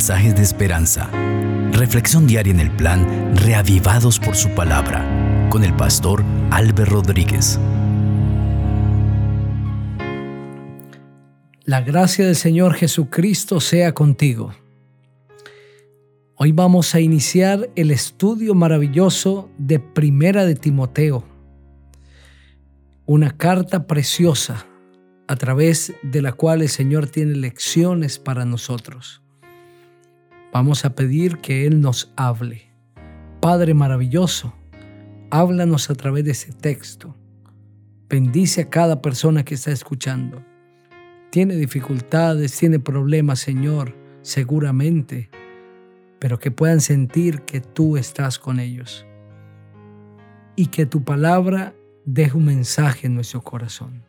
mensajes de esperanza. Reflexión diaria en el plan Reavivados por su palabra con el pastor Álvaro Rodríguez. La gracia del Señor Jesucristo sea contigo. Hoy vamos a iniciar el estudio maravilloso de Primera de Timoteo, una carta preciosa a través de la cual el Señor tiene lecciones para nosotros. Vamos a pedir que Él nos hable. Padre maravilloso, háblanos a través de ese texto. Bendice a cada persona que está escuchando. Tiene dificultades, tiene problemas, Señor, seguramente, pero que puedan sentir que tú estás con ellos y que tu palabra deje un mensaje en nuestro corazón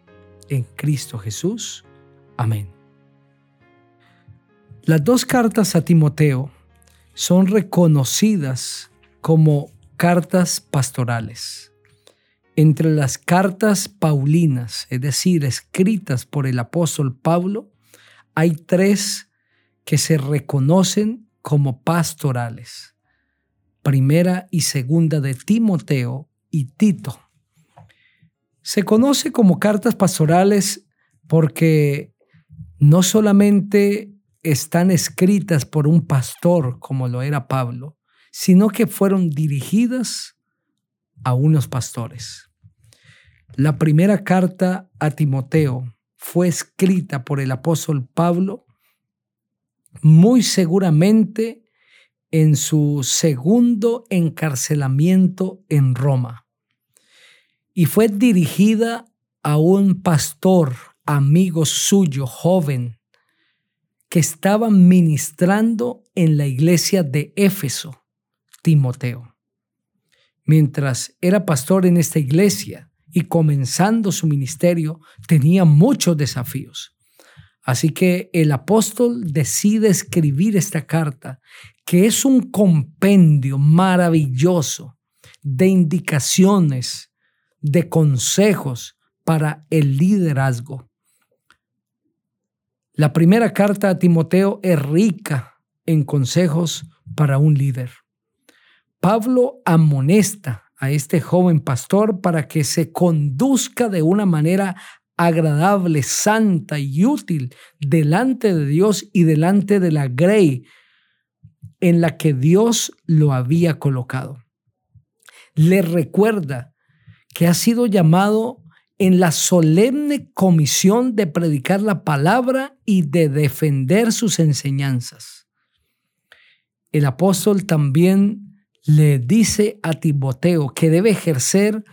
en Cristo Jesús. Amén. Las dos cartas a Timoteo son reconocidas como cartas pastorales. Entre las cartas paulinas, es decir, escritas por el apóstol Pablo, hay tres que se reconocen como pastorales. Primera y segunda de Timoteo y Tito. Se conoce como cartas pastorales porque no solamente están escritas por un pastor como lo era Pablo, sino que fueron dirigidas a unos pastores. La primera carta a Timoteo fue escrita por el apóstol Pablo muy seguramente en su segundo encarcelamiento en Roma y fue dirigida a un pastor amigo suyo, joven, que estaba ministrando en la iglesia de Éfeso, Timoteo. Mientras era pastor en esta iglesia y comenzando su ministerio, tenía muchos desafíos. Así que el apóstol decide escribir esta carta, que es un compendio maravilloso de indicaciones, de consejos para el liderazgo. La primera carta a Timoteo es rica en consejos para un líder. Pablo amonesta a este joven pastor para que se conduzca de una manera agradable, santa y útil delante de Dios y delante de la grey en la que Dios lo había colocado. Le recuerda que ha sido llamado en la solemne comisión de predicar la palabra y de defender sus enseñanzas. El apóstol también le dice a Timoteo que debe ejercer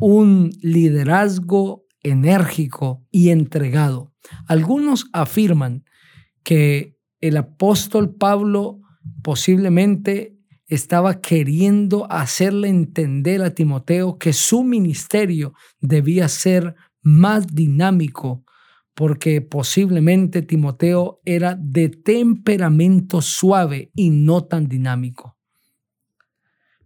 un liderazgo enérgico y entregado. Algunos afirman que el apóstol Pablo posiblemente estaba queriendo hacerle entender a Timoteo que su ministerio debía ser más dinámico, porque posiblemente Timoteo era de temperamento suave y no tan dinámico.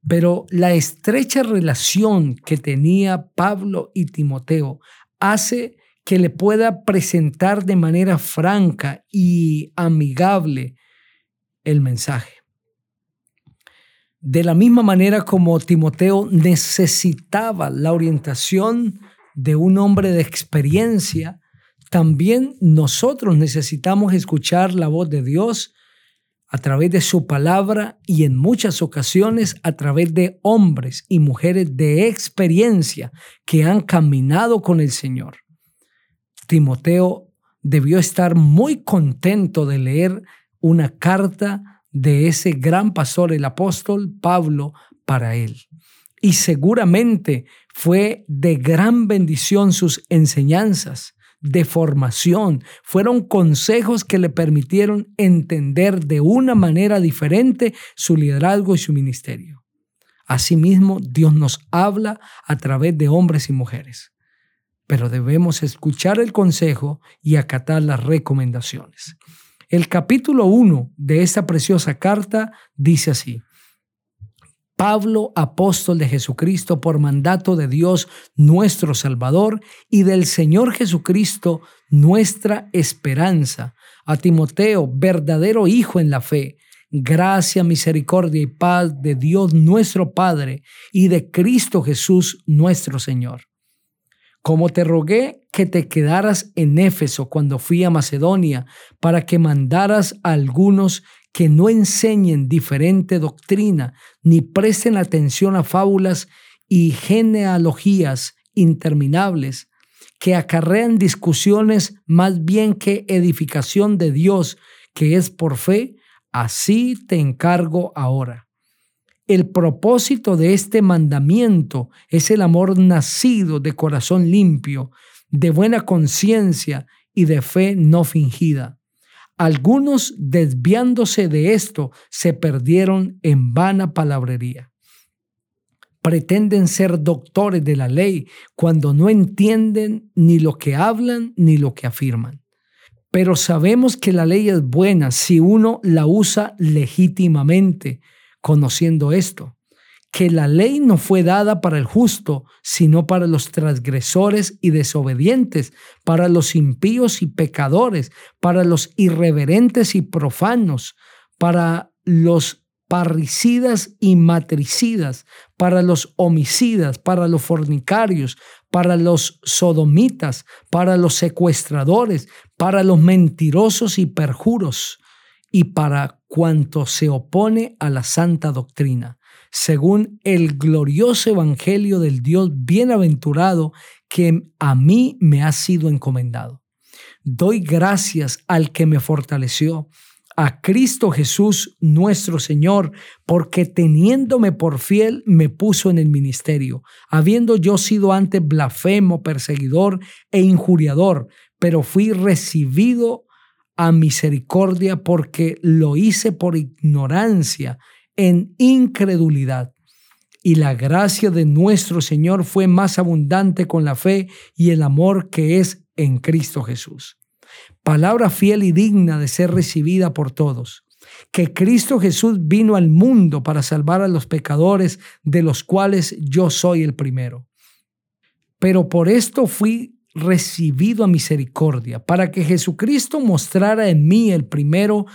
Pero la estrecha relación que tenía Pablo y Timoteo hace que le pueda presentar de manera franca y amigable el mensaje. De la misma manera como Timoteo necesitaba la orientación de un hombre de experiencia, también nosotros necesitamos escuchar la voz de Dios a través de su palabra y en muchas ocasiones a través de hombres y mujeres de experiencia que han caminado con el Señor. Timoteo debió estar muy contento de leer una carta de ese gran pastor, el apóstol Pablo, para él. Y seguramente fue de gran bendición sus enseñanzas de formación, fueron consejos que le permitieron entender de una manera diferente su liderazgo y su ministerio. Asimismo, Dios nos habla a través de hombres y mujeres, pero debemos escuchar el consejo y acatar las recomendaciones. El capítulo 1 de esta preciosa carta dice así, Pablo, apóstol de Jesucristo, por mandato de Dios nuestro Salvador y del Señor Jesucristo, nuestra esperanza. A Timoteo, verdadero hijo en la fe, gracia, misericordia y paz de Dios nuestro Padre y de Cristo Jesús nuestro Señor. Como te rogué que te quedaras en Éfeso cuando fui a Macedonia, para que mandaras a algunos que no enseñen diferente doctrina, ni presten atención a fábulas y genealogías interminables, que acarrean discusiones más bien que edificación de Dios, que es por fe, así te encargo ahora. El propósito de este mandamiento es el amor nacido de corazón limpio, de buena conciencia y de fe no fingida algunos, desviándose de esto, se perdieron en vana palabrería. Pretenden ser doctores de la ley cuando no entienden ni lo que hablan ni lo que afirman. Pero sabemos que la ley es buena si uno la usa legítimamente, conociendo esto que la ley no fue dada para el justo, sino para los transgresores y desobedientes, para los impíos y pecadores, para los irreverentes y profanos, para los parricidas y matricidas, para los homicidas, para los fornicarios, para los sodomitas, para los secuestradores, para los mentirosos y perjuros, y para cuanto se opone a la santa doctrina según el glorioso evangelio del Dios bienaventurado que a mí me ha sido encomendado. Doy gracias al que me fortaleció, a Cristo Jesús nuestro Señor, porque teniéndome por fiel me puso en el ministerio, habiendo yo sido antes blasfemo, perseguidor e injuriador, pero fui recibido a misericordia porque lo hice por ignorancia en incredulidad. Y la gracia de nuestro Señor fue más abundante con la fe y el amor que es en Cristo Jesús. Palabra fiel y digna de ser recibida por todos. Que Cristo Jesús vino al mundo para salvar a los pecadores, de los cuales yo soy el primero. Pero por esto fui recibido a misericordia, para que Jesucristo mostrara en mí el primero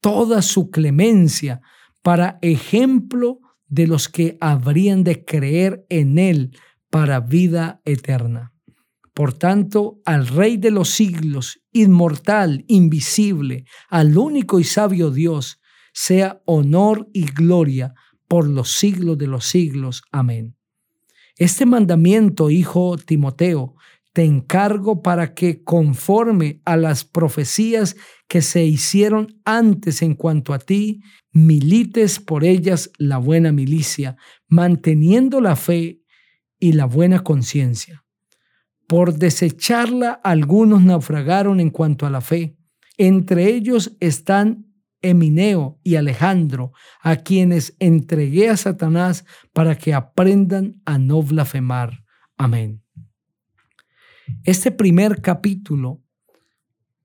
toda su clemencia, para ejemplo de los que habrían de creer en Él para vida eterna. Por tanto, al Rey de los siglos, inmortal, invisible, al único y sabio Dios, sea honor y gloria por los siglos de los siglos. Amén. Este mandamiento, hijo Timoteo, te encargo para que conforme a las profecías que se hicieron antes en cuanto a ti, milites por ellas la buena milicia, manteniendo la fe y la buena conciencia. Por desecharla, algunos naufragaron en cuanto a la fe. Entre ellos están Emineo y Alejandro, a quienes entregué a Satanás para que aprendan a no blasfemar. Amén. Este primer capítulo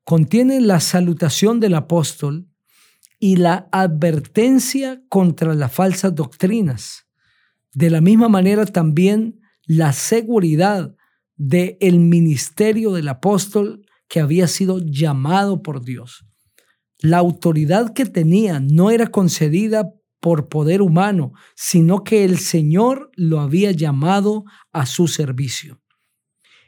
contiene la salutación del apóstol y la advertencia contra las falsas doctrinas. De la misma manera también la seguridad del el ministerio del apóstol que había sido llamado por Dios. La autoridad que tenía no era concedida por poder humano, sino que el Señor lo había llamado a su servicio.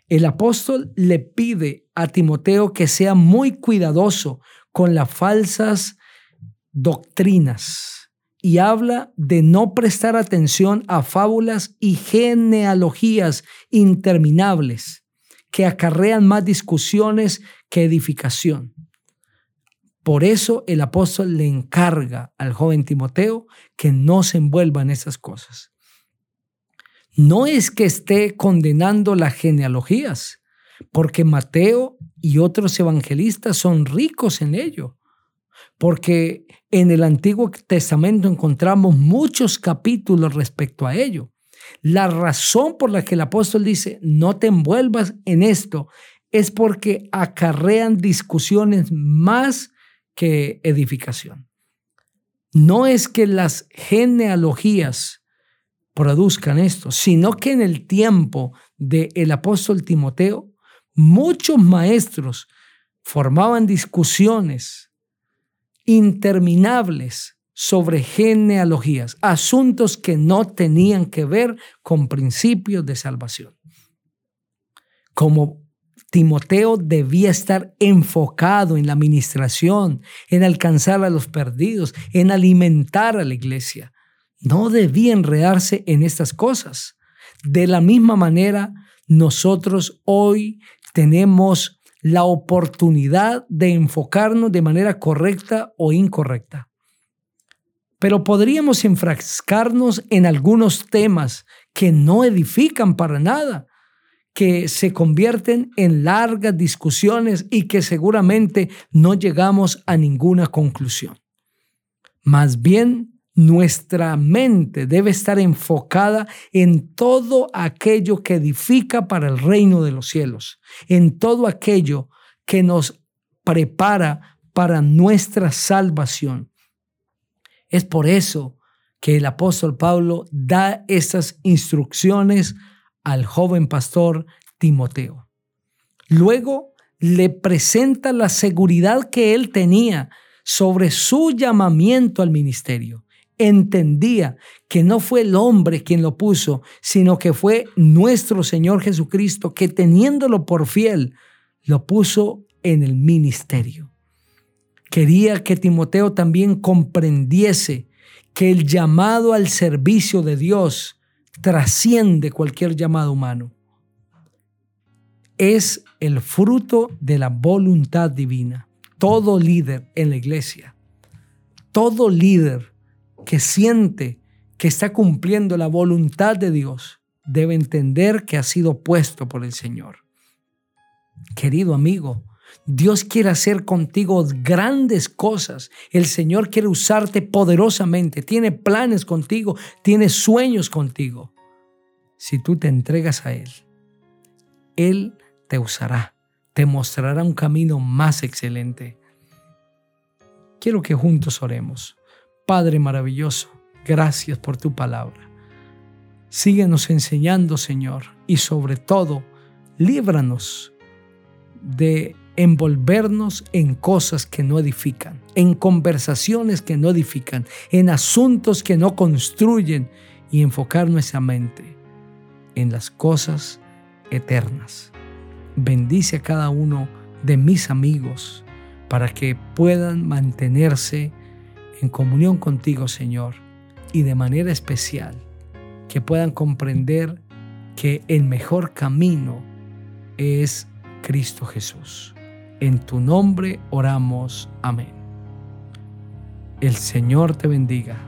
El apóstol le pide a Timoteo que sea muy cuidadoso con las falsas doctrinas y habla de no prestar atención a fábulas y genealogías interminables que acarrean más discusiones que edificación. Por eso el apóstol le encarga al joven Timoteo que no se envuelva en esas cosas. No es que esté condenando las genealogías, porque Mateo y otros evangelistas son ricos en ello, porque en el Antiguo Testamento encontramos muchos capítulos respecto a ello. La razón por la que el apóstol dice, no te envuelvas en esto, es porque acarrean discusiones más que edificación. No es que las genealogías produzcan esto, sino que en el tiempo del apóstol Timoteo, muchos maestros formaban discusiones interminables sobre genealogías, asuntos que no tenían que ver con principios de salvación. Como Timoteo debía estar enfocado en la administración, en alcanzar a los perdidos, en alimentar a la iglesia. No debía enredarse en estas cosas. De la misma manera, nosotros hoy tenemos la oportunidad de enfocarnos de manera correcta o incorrecta. Pero podríamos enfrascarnos en algunos temas que no edifican para nada que se convierten en largas discusiones y que seguramente no llegamos a ninguna conclusión. Más bien, nuestra mente debe estar enfocada en todo aquello que edifica para el reino de los cielos, en todo aquello que nos prepara para nuestra salvación. Es por eso que el apóstol Pablo da estas instrucciones al joven pastor Timoteo. Luego le presenta la seguridad que él tenía sobre su llamamiento al ministerio. Entendía que no fue el hombre quien lo puso, sino que fue nuestro Señor Jesucristo que teniéndolo por fiel, lo puso en el ministerio. Quería que Timoteo también comprendiese que el llamado al servicio de Dios trasciende cualquier llamado humano. Es el fruto de la voluntad divina. Todo líder en la iglesia, todo líder que siente que está cumpliendo la voluntad de Dios, debe entender que ha sido puesto por el Señor. Querido amigo, Dios quiere hacer contigo grandes cosas. El Señor quiere usarte poderosamente. Tiene planes contigo, tiene sueños contigo. Si tú te entregas a Él, Él te usará, te mostrará un camino más excelente. Quiero que juntos oremos. Padre maravilloso, gracias por tu palabra. Síguenos enseñando, Señor, y sobre todo, líbranos de envolvernos en cosas que no edifican, en conversaciones que no edifican, en asuntos que no construyen y enfocar nuestra mente en las cosas eternas. Bendice a cada uno de mis amigos para que puedan mantenerse en comunión contigo, Señor, y de manera especial que puedan comprender que el mejor camino es Cristo Jesús. En tu nombre oramos. Amén. El Señor te bendiga.